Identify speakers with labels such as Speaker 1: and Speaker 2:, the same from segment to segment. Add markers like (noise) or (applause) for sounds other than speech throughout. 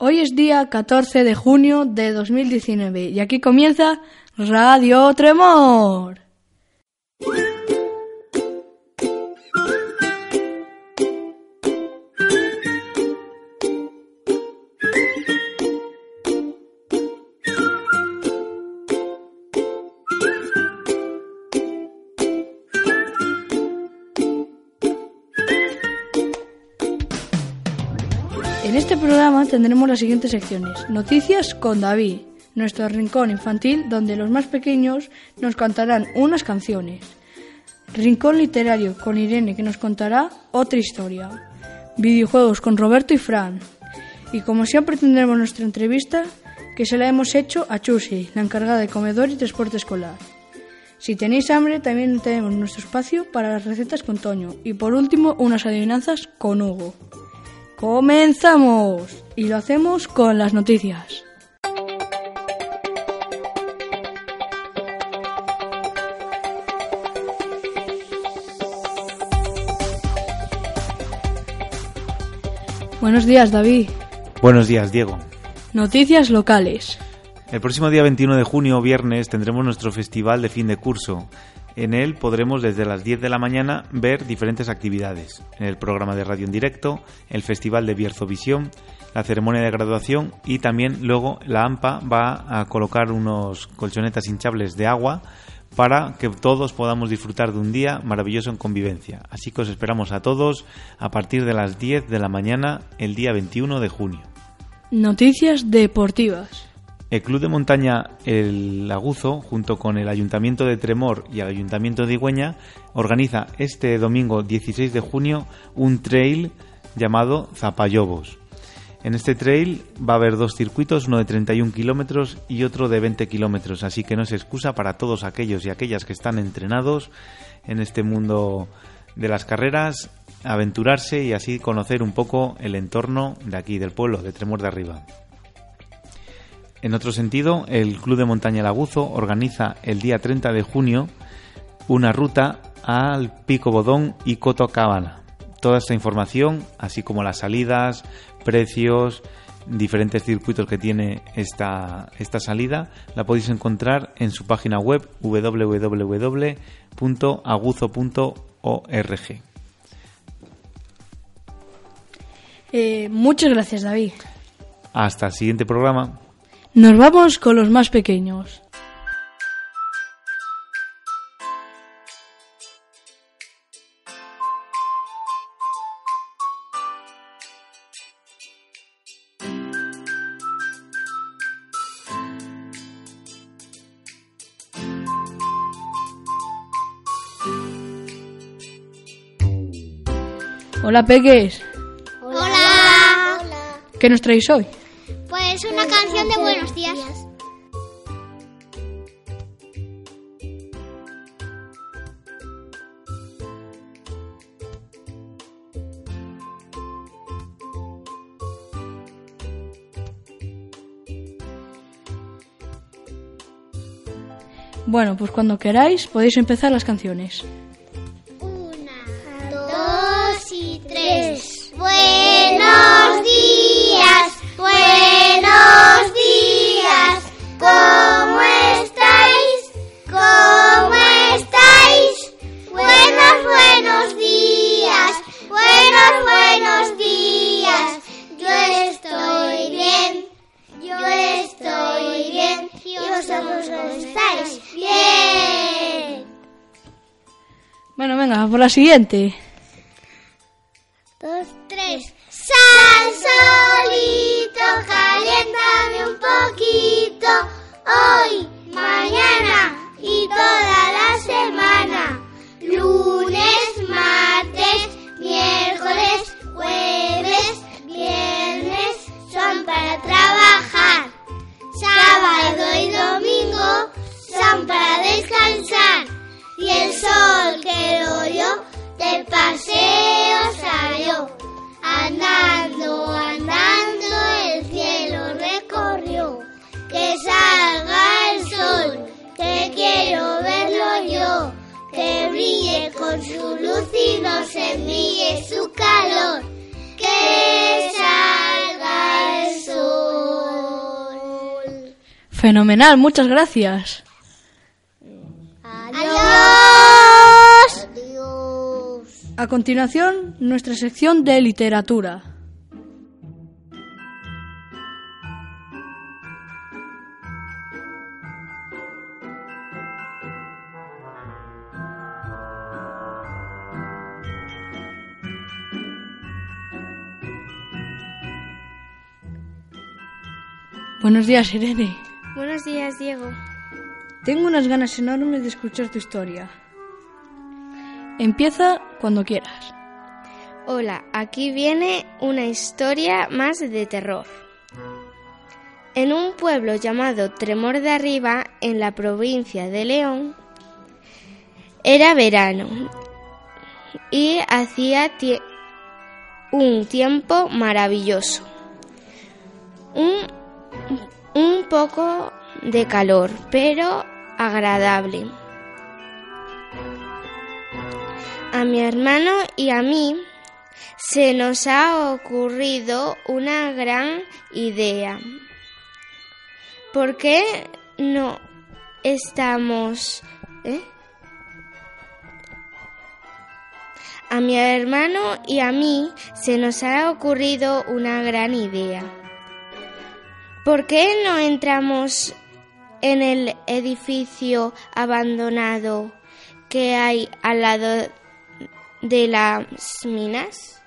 Speaker 1: Hoy es día 14 de junio de 2019 y aquí comienza Radio Tremor. Tendremos las siguientes secciones. Noticias con David, nuestro rincón infantil donde los más pequeños nos cantarán unas canciones. Rincón literario con Irene que nos contará otra historia. Videojuegos con Roberto y Fran. Y como siempre tendremos nuestra entrevista que se la hemos hecho a Chusi, la encargada de comedor y transporte escolar. Si tenéis hambre, también tenemos nuestro espacio para las recetas con Toño. Y por último, unas adivinanzas con Hugo. ¡Comenzamos! Y lo hacemos con las noticias. Buenos días, David.
Speaker 2: Buenos días, Diego.
Speaker 1: Noticias locales.
Speaker 2: El próximo día 21 de junio, viernes, tendremos nuestro festival de fin de curso. En él podremos desde las 10 de la mañana ver diferentes actividades. En el programa de radio en directo, el festival de Bierzovisión, la ceremonia de graduación y también luego la AMPA va a colocar unos colchonetas hinchables de agua para que todos podamos disfrutar de un día maravilloso en convivencia. Así que os esperamos a todos a partir de las 10 de la mañana el día 21 de junio.
Speaker 1: Noticias deportivas.
Speaker 2: El Club de Montaña El Aguzo, junto con el Ayuntamiento de Tremor y el Ayuntamiento de Igüeña, organiza este domingo 16 de junio un trail llamado Zapayobos. En este trail va a haber dos circuitos, uno de 31 kilómetros y otro de 20 kilómetros, así que no es excusa para todos aquellos y aquellas que están entrenados en este mundo de las carreras, aventurarse y así conocer un poco el entorno de aquí, del pueblo, de Tremor de Arriba. En otro sentido, el Club de Montaña Laguzo organiza el día 30 de junio una ruta al Pico Bodón y Cotocabana. Toda esta información, así como las salidas, precios, diferentes circuitos que tiene esta, esta salida, la podéis encontrar en su página web www.aguzo.org.
Speaker 1: Eh, muchas gracias, David.
Speaker 2: Hasta el siguiente programa.
Speaker 1: Nos vamos con los más pequeños. Hola, peques.
Speaker 3: Hola.
Speaker 1: ¿Qué nos traéis hoy?
Speaker 3: Pues una canción de buenos días.
Speaker 1: Bueno, pues cuando queráis podéis empezar las canciones. Venga, por la siguiente. Muchas gracias.
Speaker 3: Adiós.
Speaker 1: A continuación, nuestra sección de literatura. Buenos días, Irene.
Speaker 4: Buenos días, Diego.
Speaker 1: Tengo unas ganas enormes de escuchar tu historia. Empieza cuando quieras.
Speaker 4: Hola, aquí viene una historia más de terror. En un pueblo llamado Tremor de Arriba, en la provincia de León, era verano y hacía tie- un tiempo maravilloso. Un, un poco de calor, pero agradable. A mi hermano y a mí se nos ha ocurrido una gran idea. ¿Por qué no estamos... eh? A mi hermano y a mí se nos ha ocurrido una gran idea. ¿Por qué no entramos en el edificio abandonado que hay al lado de las minas?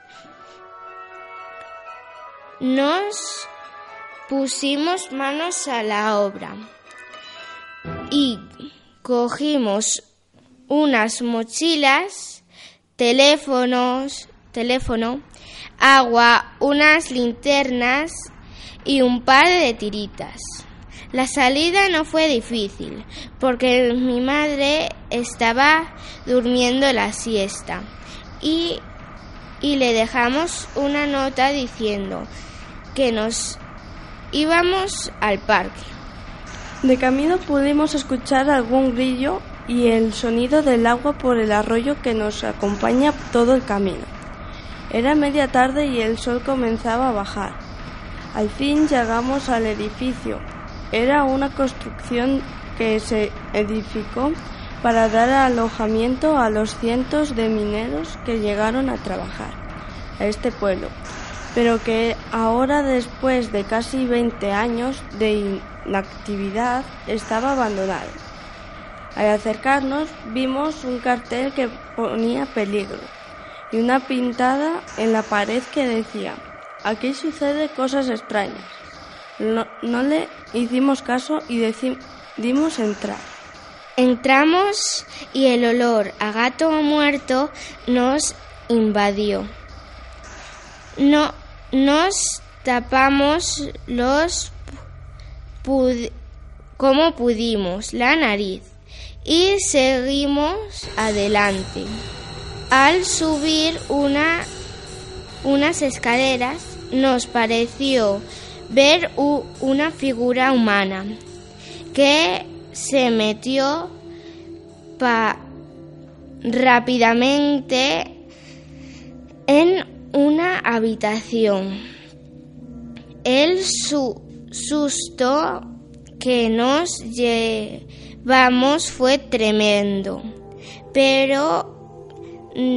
Speaker 4: Nos pusimos manos a la obra y cogimos unas mochilas, teléfonos, teléfono, agua, unas linternas y un par de tiritas. La salida no fue difícil porque mi madre estaba durmiendo la siesta y, y le dejamos una nota diciendo que nos íbamos al parque.
Speaker 5: De camino pudimos escuchar algún grillo y el sonido del agua por el arroyo que nos acompaña todo el camino. Era media tarde y el sol comenzaba a bajar. Al fin llegamos al edificio. Era una construcción que se edificó para dar alojamiento a los cientos de mineros que llegaron a trabajar a este pueblo, pero que ahora después de casi 20 años de inactividad estaba abandonado. Al acercarnos vimos un cartel que ponía peligro y una pintada en la pared que decía Aquí sucede cosas extrañas. No, no le hicimos caso y decidimos entrar.
Speaker 4: Entramos y el olor a gato muerto nos invadió. No, nos tapamos los pud- como pudimos la nariz y seguimos adelante. Al subir una, unas escaleras nos pareció ver una figura humana que se metió pa- rápidamente en una habitación. El su- susto que nos llevamos fue tremendo, pero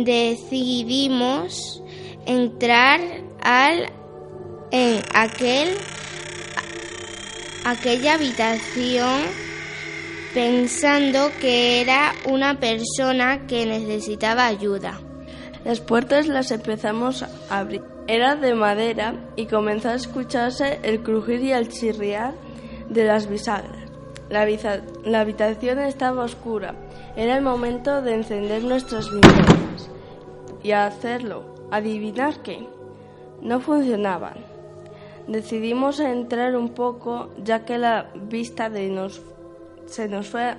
Speaker 4: decidimos entrar al en aquel aquella habitación pensando que era una persona que necesitaba ayuda.
Speaker 5: Las puertas las empezamos a abrir. Era de madera y comenzó a escucharse el crujir y el chirriar de las bisagras. La, la habitación estaba oscura. Era el momento de encender nuestras linternas y hacerlo. ¿Adivinar qué? No funcionaban. Decidimos entrar un poco ya que la vista de nos, se nos fue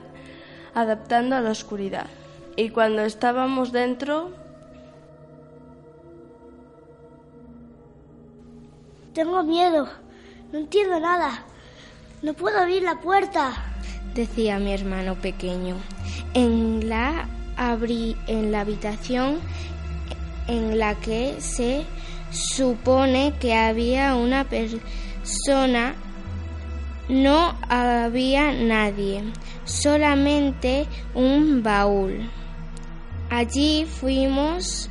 Speaker 5: adaptando a la oscuridad. Y cuando estábamos dentro,
Speaker 3: Tengo miedo. No entiendo nada. No puedo abrir la puerta.
Speaker 4: decía mi hermano pequeño. En la, abri- en la habitación en la que se supone que había una persona no había nadie, solamente un baúl. Allí fuimos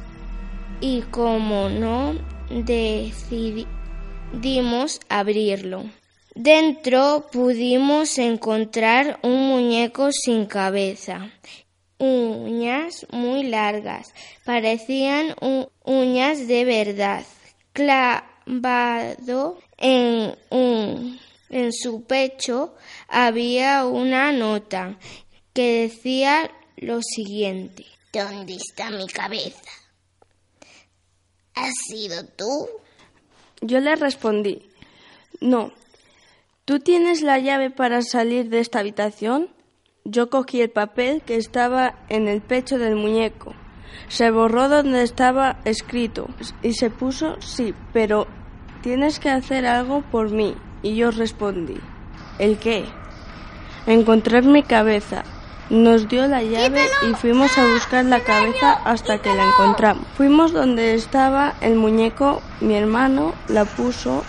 Speaker 4: y como no decidimos abrirlo. Dentro pudimos encontrar un muñeco sin cabeza, uñas muy largas, parecían uñas de verdad, clavado en un en su pecho había una nota que decía lo siguiente.
Speaker 6: ¿Dónde está mi cabeza? ¿Has sido tú?
Speaker 5: Yo le respondí, no. ¿Tú tienes la llave para salir de esta habitación? Yo cogí el papel que estaba en el pecho del muñeco. Se borró donde estaba escrito y se puso sí, pero tienes que hacer algo por mí. Y yo respondí, ¿el qué? Encontrar mi cabeza. Nos dio la llave y fuimos a buscar la cabeza hasta que la encontramos. Fuimos donde estaba el muñeco, mi hermano la puso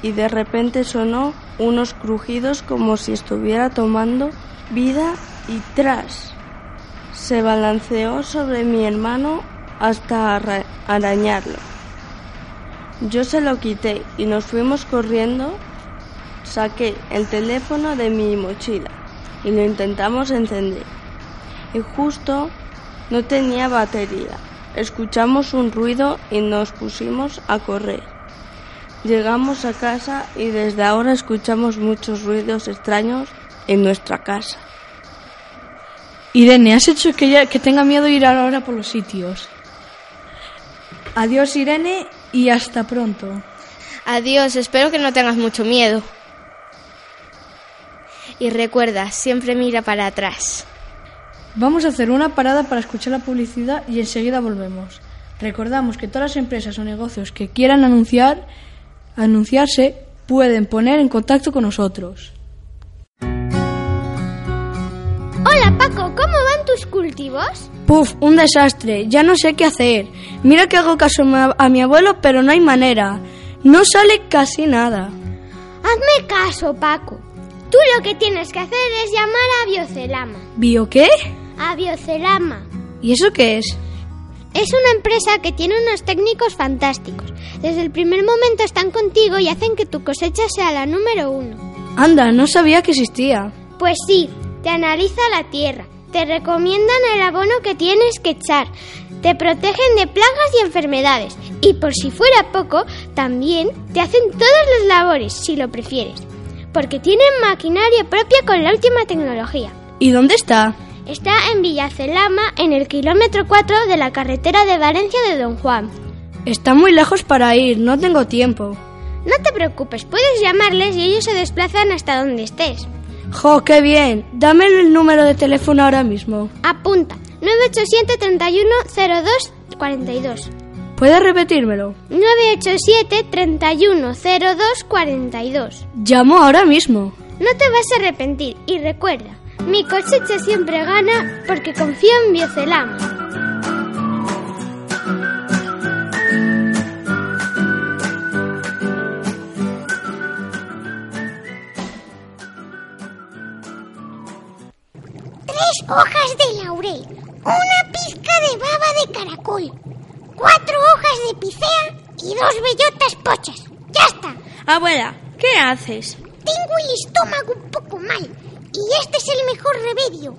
Speaker 5: y de repente sonó unos crujidos como si estuviera tomando vida y tras. Se balanceó sobre mi hermano hasta arañarlo. Yo se lo quité y nos fuimos corriendo Saqué el teléfono de mi mochila y lo intentamos encender. Y justo no tenía batería. Escuchamos un ruido y nos pusimos a correr. Llegamos a casa y desde ahora escuchamos muchos ruidos extraños en nuestra casa.
Speaker 1: Irene, has hecho que, que tenga miedo de ir ahora por los sitios. Adiós Irene y hasta pronto.
Speaker 4: Adiós, espero que no tengas mucho miedo y recuerda, siempre mira para atrás.
Speaker 1: Vamos a hacer una parada para escuchar la publicidad y enseguida volvemos. Recordamos que todas las empresas o negocios que quieran anunciar, anunciarse pueden poner en contacto con nosotros.
Speaker 7: Hola Paco, ¿cómo van tus cultivos?
Speaker 1: Puf, un desastre, ya no sé qué hacer. Mira que hago caso a mi abuelo, pero no hay manera. No sale casi nada.
Speaker 7: Hazme caso, Paco. Tú lo que tienes que hacer es llamar a Biocelama.
Speaker 1: ¿Bio qué?
Speaker 7: A Biocelama.
Speaker 1: ¿Y eso qué es?
Speaker 7: Es una empresa que tiene unos técnicos fantásticos. Desde el primer momento están contigo y hacen que tu cosecha sea la número uno.
Speaker 1: Anda, no sabía que existía.
Speaker 7: Pues sí, te analiza la tierra, te recomiendan el abono que tienes que echar, te protegen de plagas y enfermedades y por si fuera poco, también te hacen todas las labores si lo prefieres porque tienen maquinaria propia con la última tecnología.
Speaker 1: ¿Y dónde está?
Speaker 7: Está en Villacelama, en el kilómetro 4 de la carretera de Valencia de Don Juan.
Speaker 1: Está muy lejos para ir, no tengo tiempo.
Speaker 7: No te preocupes, puedes llamarles y ellos se desplazan hasta donde estés.
Speaker 1: ¡Jo, qué bien! Dame el número de teléfono ahora mismo.
Speaker 7: Apunta, 987 31 02 42.
Speaker 1: ¿Puedes repetírmelo?
Speaker 7: 987 3102 42.
Speaker 1: Llamo ahora mismo.
Speaker 7: No te vas a arrepentir y recuerda, mi cosecha siempre gana porque confío en Biocelama. Hojas de laurel, una pizca de baba de caracol, cuatro hojas de picea y dos bellotas pochas. ¡Ya está!
Speaker 5: Abuela, ¿qué haces?
Speaker 7: Tengo el estómago un poco mal y este es el mejor remedio.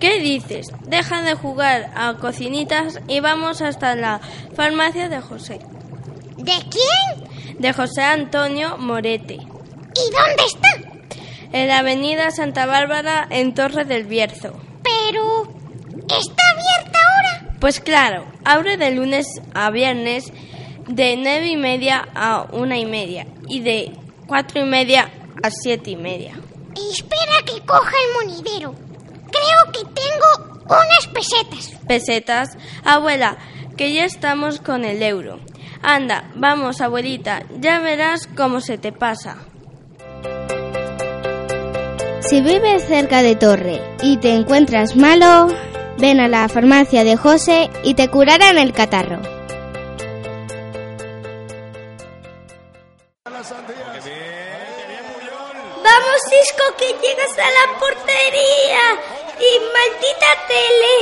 Speaker 5: ¿Qué dices? Deja de jugar a cocinitas y vamos hasta la farmacia de José.
Speaker 7: ¿De quién?
Speaker 5: De José Antonio Morete.
Speaker 7: ¿Y dónde está?
Speaker 5: En la avenida Santa Bárbara, en Torre del Bierzo.
Speaker 7: Pero... ¿Está abierta ahora?
Speaker 5: Pues claro, abre de lunes a viernes de nueve y media a una y media y de cuatro y media a siete y media.
Speaker 7: Espera que coja el monidero. Creo que tengo unas pesetas.
Speaker 5: ¿Pesetas? Abuela, que ya estamos con el euro. Anda, vamos, abuelita, ya verás cómo se te pasa.
Speaker 4: Si vives cerca de Torre y te encuentras malo, ven a la farmacia de José y te curarán el catarro.
Speaker 3: Vamos, Cisco, que llegas a la portería. Y maldita tele.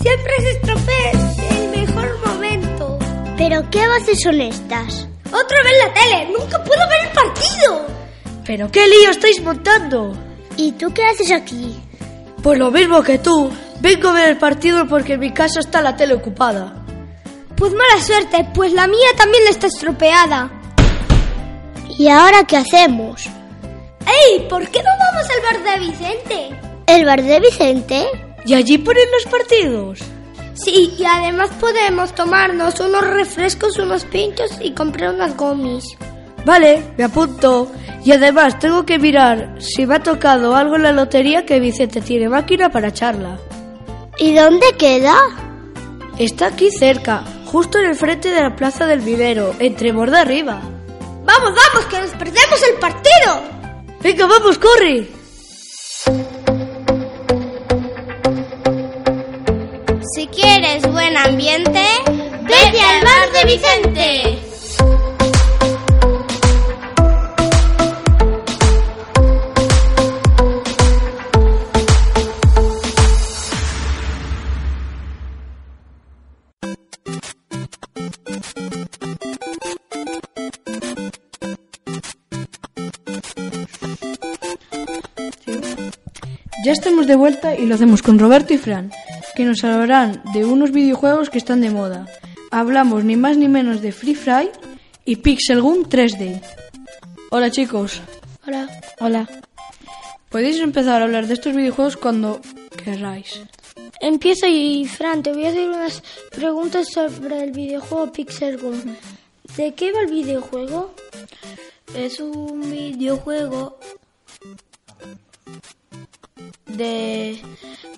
Speaker 3: Siempre se estropea el mejor momento.
Speaker 8: ¿Pero qué voces son estas?
Speaker 3: Otra vez la tele. Nunca puedo ver el partido.
Speaker 1: ¿Pero qué lío estáis montando?
Speaker 8: ¿Y tú qué haces aquí?
Speaker 1: Pues lo mismo que tú. Vengo a ver el partido porque en mi casa está la tele ocupada.
Speaker 3: Pues mala suerte, pues la mía también está estropeada.
Speaker 8: ¿Y ahora qué hacemos?
Speaker 3: ¡Ey! ¿Por qué no vamos al bar de Vicente?
Speaker 8: ¿El bar de Vicente?
Speaker 1: ¿Y allí ponen los partidos?
Speaker 3: Sí, y además podemos tomarnos unos refrescos, unos pinchos y comprar unas gomis.
Speaker 1: Vale, me apunto. Y además tengo que mirar si me ha tocado algo en la lotería que Vicente tiene máquina para charla.
Speaker 8: ¿Y dónde queda?
Speaker 1: Está aquí cerca, justo en el frente de la plaza del vivero, entre Borda arriba.
Speaker 3: ¡Vamos, vamos, que nos perdemos el partido!
Speaker 1: Venga, vamos, corre.
Speaker 4: Si quieres buen ambiente,
Speaker 3: ¡Vete al bar de Vicente!
Speaker 1: Ya estamos de vuelta y lo hacemos con Roberto y Fran, que nos hablarán de unos videojuegos que están de moda. Hablamos ni más ni menos de Free Fire y Pixel Gun 3D. Hola chicos.
Speaker 3: Hola.
Speaker 1: Hola. Podéis empezar a hablar de estos videojuegos cuando queráis.
Speaker 3: Empiezo y Fran, te voy a hacer unas preguntas sobre el videojuego Pixel Gun. ¿De qué va el videojuego?
Speaker 9: Es un videojuego de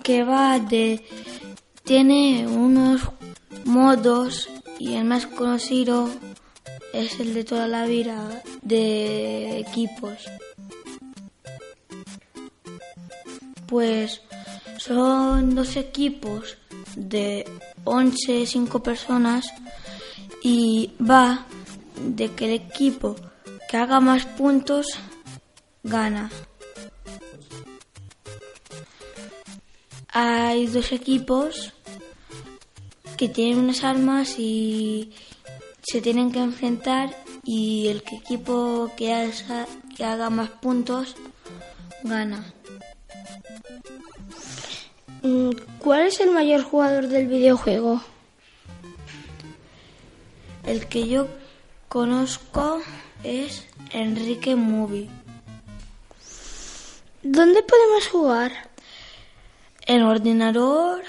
Speaker 9: que va de tiene unos modos y el más conocido es el de toda la vida de equipos. Pues son dos equipos de 11, 5 personas y va de que el equipo que haga más puntos gana. Hay dos equipos que tienen unas armas y se tienen que enfrentar y el equipo que haga, que haga más puntos gana.
Speaker 3: Mm, ¿Cuál es el mayor jugador del videojuego?
Speaker 9: El que yo conozco es Enrique Movie.
Speaker 3: ¿Dónde podemos jugar?
Speaker 9: En ordenador,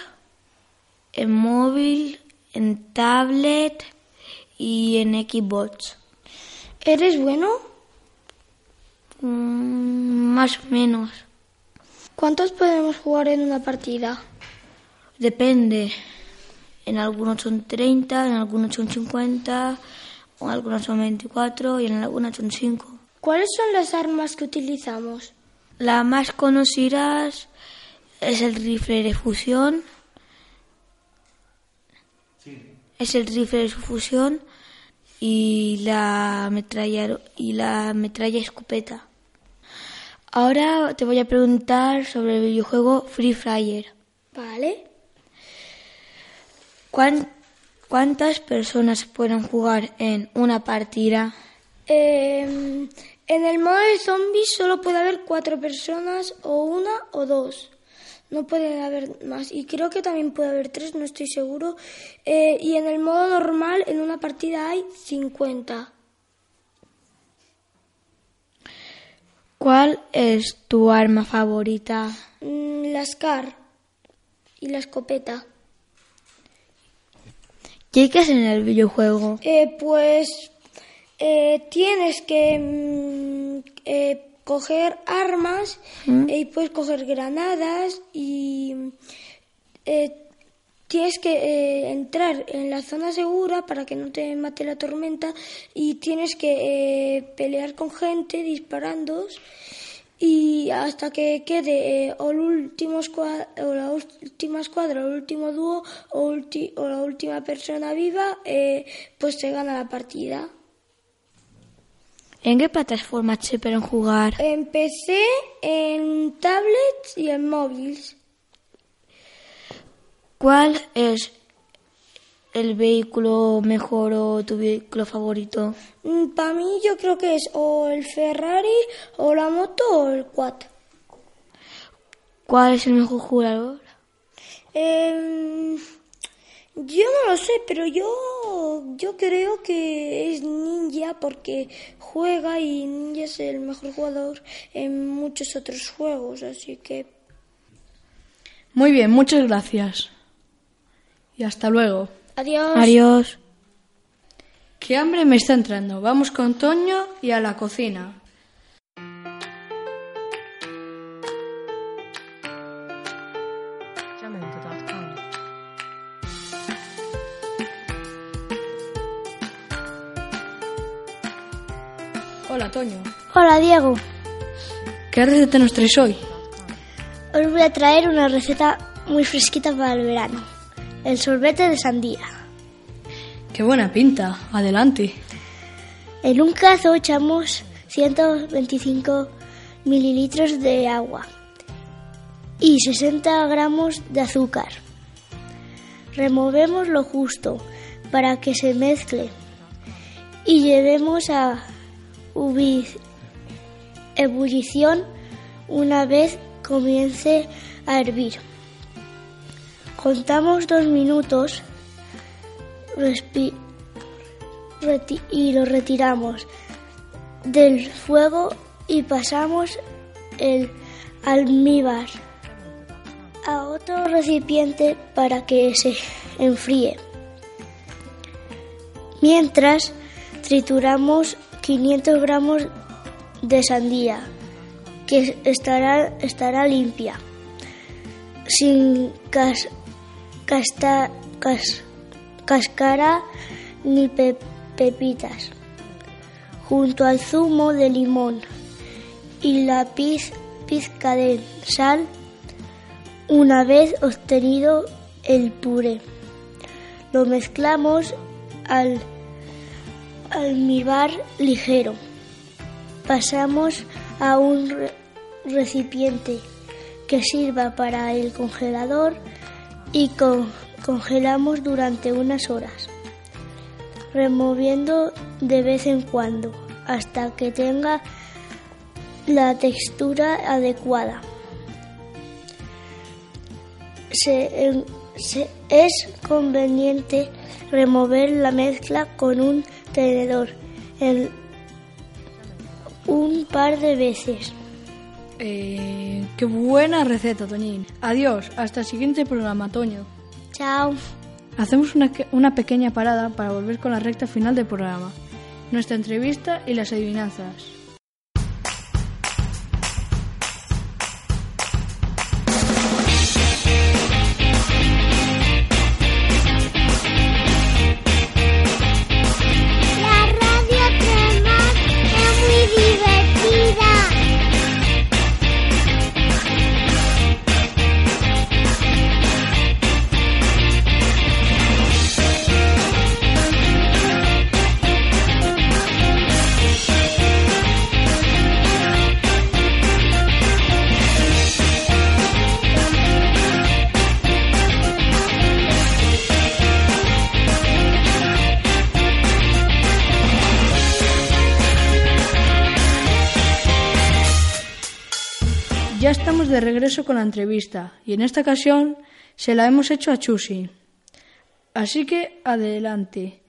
Speaker 9: en móvil, en tablet y en Xbox.
Speaker 3: ¿Eres bueno?
Speaker 9: Mm, más o menos.
Speaker 3: ¿Cuántos podemos jugar en una partida?
Speaker 9: Depende. En algunos son 30, en algunos son 50, en algunos son 24 y en algunas son 5.
Speaker 3: ¿Cuáles son las armas que utilizamos?
Speaker 9: La más conocida es el rifle de fusión. Es el rifle de fusión y la metralla y la metralla escopeta. Ahora te voy a preguntar sobre el videojuego Free Fire.
Speaker 3: Vale.
Speaker 9: ¿Cuán- ¿Cuántas personas pueden jugar en una partida?
Speaker 3: Eh, en el modo de zombies solo puede haber cuatro personas o una o dos. No pueden haber más. Y creo que también puede haber tres, no estoy seguro. Eh, y en el modo normal, en una partida hay 50.
Speaker 9: ¿Cuál es tu arma favorita?
Speaker 3: Mm, la SCAR y la escopeta.
Speaker 9: ¿Qué hay en el videojuego?
Speaker 3: Eh, pues eh, tienes que mm, eh, coger armas eh, y puedes coger granadas y eh, tienes que eh, entrar en la zona segura para que no te mate la tormenta y tienes que eh, pelear con gente disparando y hasta que quede eh, o, el último escua- o la última escuadra, o el último dúo o, ulti- o la última persona viva, pues se gana la partida.
Speaker 9: ¿En qué plataforma se pueden jugar?
Speaker 10: En PC, en tablets y en móviles.
Speaker 9: ¿Cuál es el vehículo mejor o tu vehículo favorito?
Speaker 10: Para Mm, mí yo creo que es o el Ferrari o la moto o el quad.
Speaker 9: ¿Cuál es el mejor jugador?
Speaker 10: Em, yo no lo sé, pero yo, yo creo que es Ninja porque juega y Ninja es el mejor jugador en muchos otros juegos, así que
Speaker 1: Muy bien, muchas gracias. Y hasta luego.
Speaker 10: adiós.
Speaker 9: Adiós.
Speaker 1: Qué hambre me está entrando. Vamos con Toño y a la cocina. Hola,
Speaker 8: Diego,
Speaker 1: ¿Qué receta nos traes hoy?
Speaker 8: os voy a traer una receta muy fresquita para el verano. El sorbete de sandía.
Speaker 1: Qué buena pinta. Adelante.
Speaker 8: En un cazo echamos 125 mililitros de agua y 60 gramos de azúcar. Removemos lo justo para que se mezcle y llevemos a ebullición una vez comience a hervir. Contamos dos minutos y lo retiramos del fuego y pasamos el almíbar a otro recipiente para que se enfríe. Mientras trituramos 500 gramos de sandía que estará, estará limpia, sin cas- cas- cáscara ni pe- pepitas, junto al zumo de limón y la piz- pizca de sal una vez obtenido el puré. Lo mezclamos al almíbar ligero. Pasamos a un re- recipiente que sirva para el congelador y con- congelamos durante unas horas, removiendo de vez en cuando hasta que tenga la textura adecuada. Se- es conveniente remover la mezcla con un tenedor en un par de veces.
Speaker 1: Eh, qué buena receta, Toñín. Adiós. Hasta el siguiente programa, Toño.
Speaker 8: Chao.
Speaker 1: Hacemos una, una pequeña parada para volver con la recta final del programa. Nuestra entrevista y las adivinanzas. De regreso con la entrevista y en esta ocasión se la hemos hecho a Chusi. Así que adelante.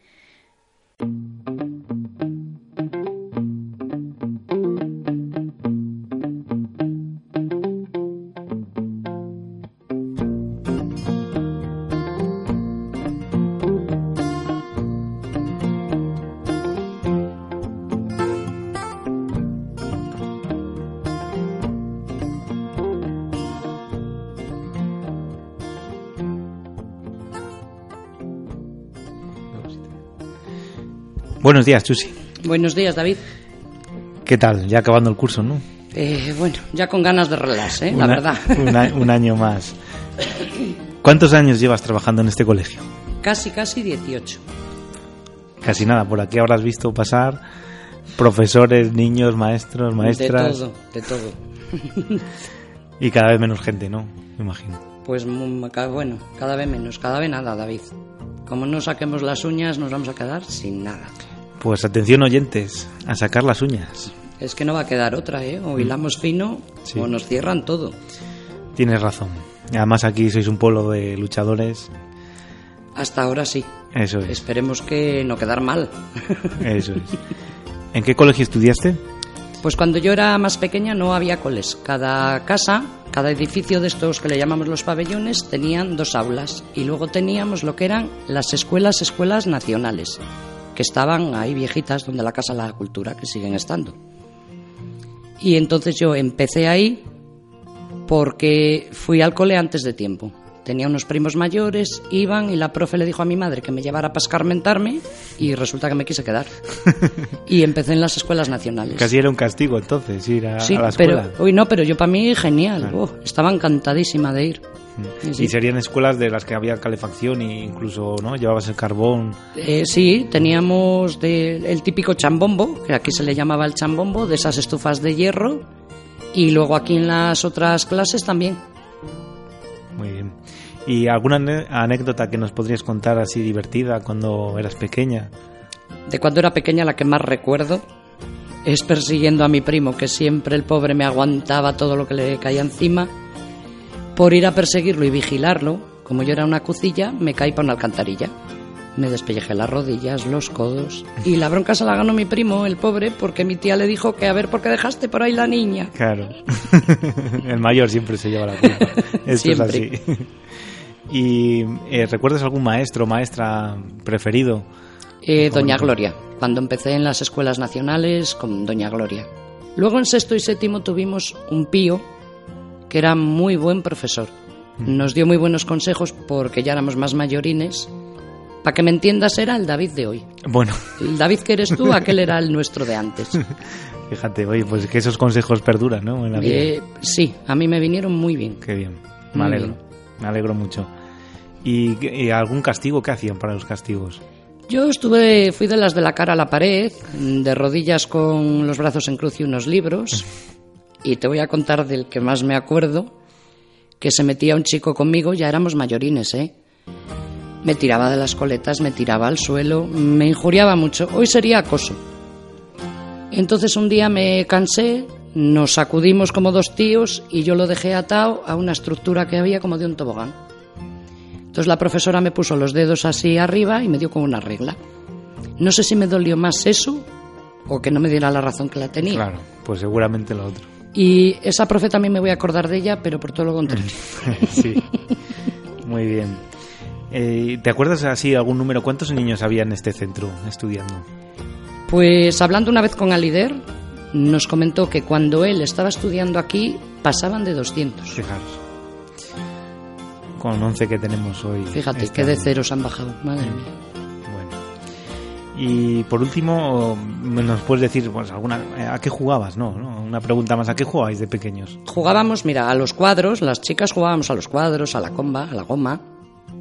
Speaker 2: Buenos días, Chusi.
Speaker 11: Buenos días, David.
Speaker 2: ¿Qué tal? Ya acabando el curso, ¿no?
Speaker 11: Eh, bueno, ya con ganas de relax, ¿eh? La verdad. (laughs)
Speaker 2: una- un año más. ¿Cuántos años llevas trabajando en este colegio?
Speaker 11: Casi, casi 18.
Speaker 2: Casi nada, por aquí habrás visto pasar Profesores, niños, maestros, maestras.
Speaker 11: De todo, de todo. (laughs)
Speaker 2: y cada vez menos gente, ¿no? Me imagino.
Speaker 11: Pues mm, bueno, cada vez menos, cada vez nada, David. Como no saquemos las uñas, nos vamos a quedar sin nada.
Speaker 2: Pues atención oyentes, a sacar las uñas.
Speaker 11: Es que no va a quedar otra, ¿eh? O hilamos fino
Speaker 2: Sí.
Speaker 11: o nos cierran todo.
Speaker 2: Tienes razón. Además aquí sois un pueblo de luchadores.
Speaker 11: Hasta ahora sí.
Speaker 2: Eso es.
Speaker 11: Esperemos que no quedar mal. (laughs)
Speaker 2: Eso es. ¿En qué colegio estudiaste?
Speaker 11: Pues cuando yo era más pequeña no había coles. Cada casa, cada edificio de estos que le llamamos los pabellones, tenían dos aulas. Y luego teníamos lo que eran las escuelas, escuelas nacionales, que estaban ahí viejitas, donde la Casa de la Cultura, que siguen estando. Y entonces yo empecé ahí porque fui al cole antes de tiempo. Tenía unos primos mayores, iban y la profe le dijo a mi madre que me llevara para escarmentarme y resulta que me quise quedar. (laughs) y empecé en las escuelas nacionales.
Speaker 2: Casi era un castigo entonces ir a,
Speaker 11: Sí,
Speaker 2: a la escuela.
Speaker 11: pero, uy, no, pero yo para mí genial. Oh, estaba encantadísima de ir. Sí.
Speaker 2: Y serían escuelas de las que había calefacción e incluso no llevabas el carbón.
Speaker 11: Eh, sí, teníamos de- el típico chambombo, que aquí se le llamaba el chambombo, de esas estufas de hierro. Y luego aquí en las otras clases también.
Speaker 2: Muy bien. ¿Y alguna anécdota que nos podrías contar así divertida cuando eras pequeña?
Speaker 11: De cuando era pequeña la que más recuerdo es persiguiendo a mi primo, que siempre el pobre me aguantaba todo lo que le caía encima. Por ir a perseguirlo y vigilarlo, como yo era una cucilla, me caí para una alcantarilla. Me despellejé las rodillas, los codos. Y la bronca se la ganó mi primo, el pobre, porque mi tía le dijo que a ver por qué dejaste por ahí la niña.
Speaker 2: Claro. (laughs) el mayor siempre se lleva la culpa. (laughs) Esto
Speaker 11: Siempre.
Speaker 2: es así. ¿Y eh, recuerdas algún maestro o maestra preferido?
Speaker 11: Eh,
Speaker 2: ¿Cómo
Speaker 11: Doña? Gloria, cuando empecé en las escuelas nacionales con Doña Gloria. Luego en sexto y séptimo tuvimos un pío que era muy buen profesor. Nos dio muy buenos consejos porque ya éramos más mayorines. Para que me entiendas, era el David de hoy.
Speaker 2: Bueno,
Speaker 11: El David que eres tú, (laughs) aquel era el nuestro de antes. (laughs)
Speaker 2: fíjate, oye, pues que esos consejos perduran, ¿no? En la vida.
Speaker 11: Eh, sí, a mí me vinieron muy bien.
Speaker 2: Qué bien. Me
Speaker 11: Muy
Speaker 2: alegro.
Speaker 11: bien.
Speaker 2: Me alegro mucho. ¿Y, y algún castigo? ¿Qué hacían para los castigos?
Speaker 11: Yo estuve, fui de las de la cara a la pared, de rodillas con los brazos en cruz y unos libros. (laughs) Y te voy a contar del que más me acuerdo, que se metía un chico conmigo, ya éramos mayorines, ¿eh? Me tiraba de las coletas, me tiraba al suelo, me injuriaba mucho. Hoy sería acoso. Entonces un día me cansé, nos sacudimos como dos tíos y yo lo dejé atado a una estructura que había como de un tobogán. Entonces la profesora me puso los dedos así arriba y me dio como una regla. No sé si me dolió más eso o que no me diera la razón que la tenía.
Speaker 2: Claro, pues seguramente lo otro.
Speaker 11: Y esa profe también me voy a acordar de ella, pero por todo lo contrario. (laughs)
Speaker 2: sí. Muy bien. Eh, ¿Te acuerdas así algún número? ¿Cuántos niños había en este centro estudiando?
Speaker 11: Pues hablando una vez con Alider, nos comentó que cuando él estaba estudiando aquí pasaban de 200.
Speaker 2: Fijaros. Con 11 que tenemos hoy.
Speaker 11: Fíjate,
Speaker 2: este
Speaker 11: que de ceros han bajado. Madre mía.
Speaker 2: Y por último, ¿nos puedes decir pues, alguna, a qué jugabas? No, no, una pregunta más. ¿A qué jugabais de pequeños?
Speaker 11: Jugábamos, mira, a los cuadros, las chicas jugábamos a los cuadros, a la comba, a la goma.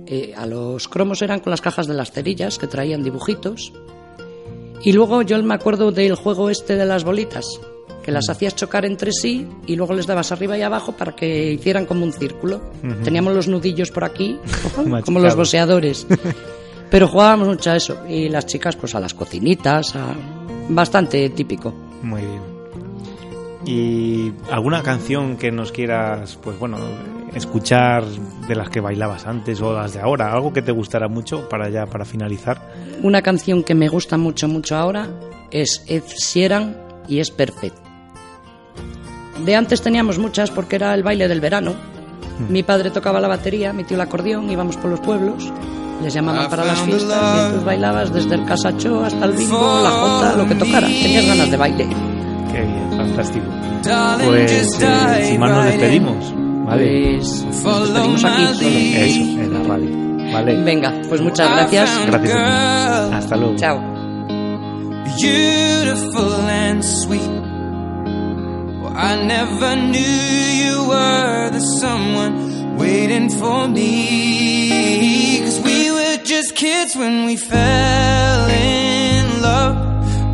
Speaker 11: Eh, a los cromos eran con las cajas de las cerillas que traían dibujitos. Y luego yo me acuerdo del juego este de las bolitas, que las hacías chocar entre sí y luego les dabas arriba y abajo para que hicieran como un círculo. Teníamos los nudillos por aquí, (laughs) como los boxeadores. (laughs) Pero jugábamos mucho a eso. Y las chicas, pues a las cocinitas, a... bastante típico.
Speaker 2: Muy bien. ¿Y alguna canción que nos quieras, pues bueno, escuchar de las que bailabas antes o las de ahora? Algo que te gustara mucho para ya, para finalizar.
Speaker 11: Una canción que me gusta mucho, mucho ahora es Ed Sheeran y es Perfect. De antes teníamos muchas porque era el baile del verano. Mi padre tocaba la batería, mi tío el acordeón, íbamos por los pueblos, les llamaban para las fiestas y entonces bailabas desde el casacho hasta el bingo, la jota, lo que tocara. Tenías ganas de baile.
Speaker 2: Qué bien, fantástico. Pues eh, sin más nos despedimos. Vale.
Speaker 11: Pues nos despedimos aquí solo.
Speaker 2: Eso, en la radio. Vale.
Speaker 11: Venga, pues muchas gracias.
Speaker 2: Gracias a ti. Hasta luego.
Speaker 11: Chao.
Speaker 12: beautiful and sweet. I never knew you were the someone waiting for me. Kids when we fell in love,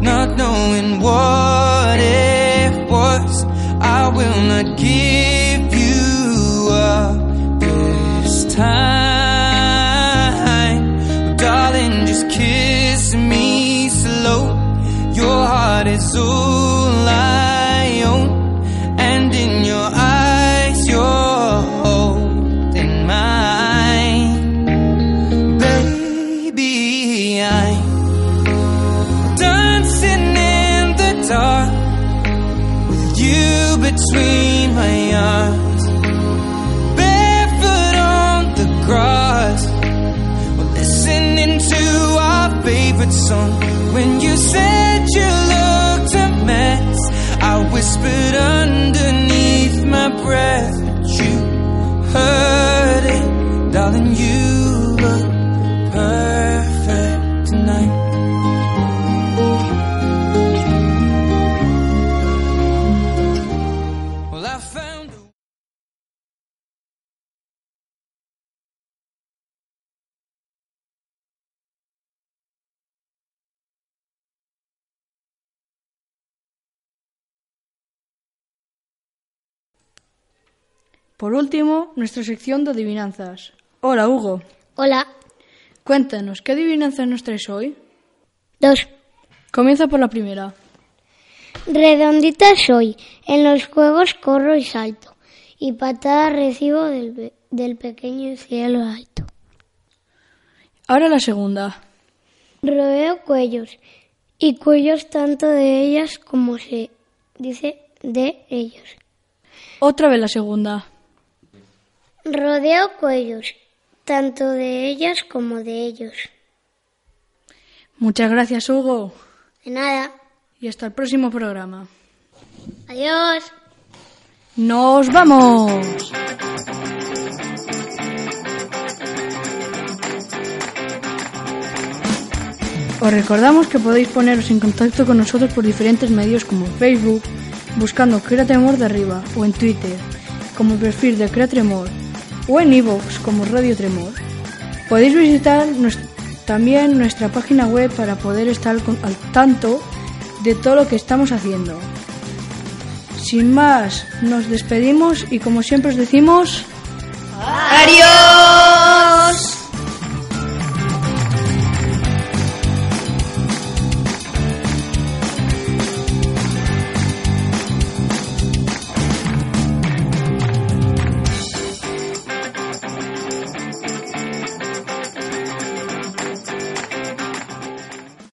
Speaker 12: not knowing what what it was. I will not give song. When you said you looked a mess, I whispered underneath my breath,
Speaker 1: Por último, nuestra sección de adivinanzas. Hola, Hugo.
Speaker 8: Hola.
Speaker 1: Cuéntanos, ¿qué adivinanzas nos traes hoy?
Speaker 8: Dos.
Speaker 1: Comienza por la primera.
Speaker 8: Redondita soy. En los juegos corro y salto. Y patada recibo del, del pequeño cielo alto.
Speaker 1: Ahora la segunda.
Speaker 8: Rodeo cuellos. Y cuellos tanto de ellas como se dice de ellos.
Speaker 1: Otra vez la segunda.
Speaker 8: Rodeo cuellos. Tanto de ellas como de ellos.
Speaker 1: Muchas gracias, Hugo.
Speaker 8: De nada.
Speaker 1: Y hasta el próximo programa.
Speaker 8: Adiós.
Speaker 1: ¡Nos vamos! Os recordamos que podéis poneros en contacto con nosotros por diferentes medios como Facebook, buscando Crea Tremor de arriba, o en Twitter, como el perfil de Crea Tremor, o en iVoox como Radio Tremor. Podéis visitar también nuestra página web para poder estar al tanto de todo lo que estamos haciendo. Sin más, nos despedimos y como siempre os decimos...
Speaker 10: ¡Adiós!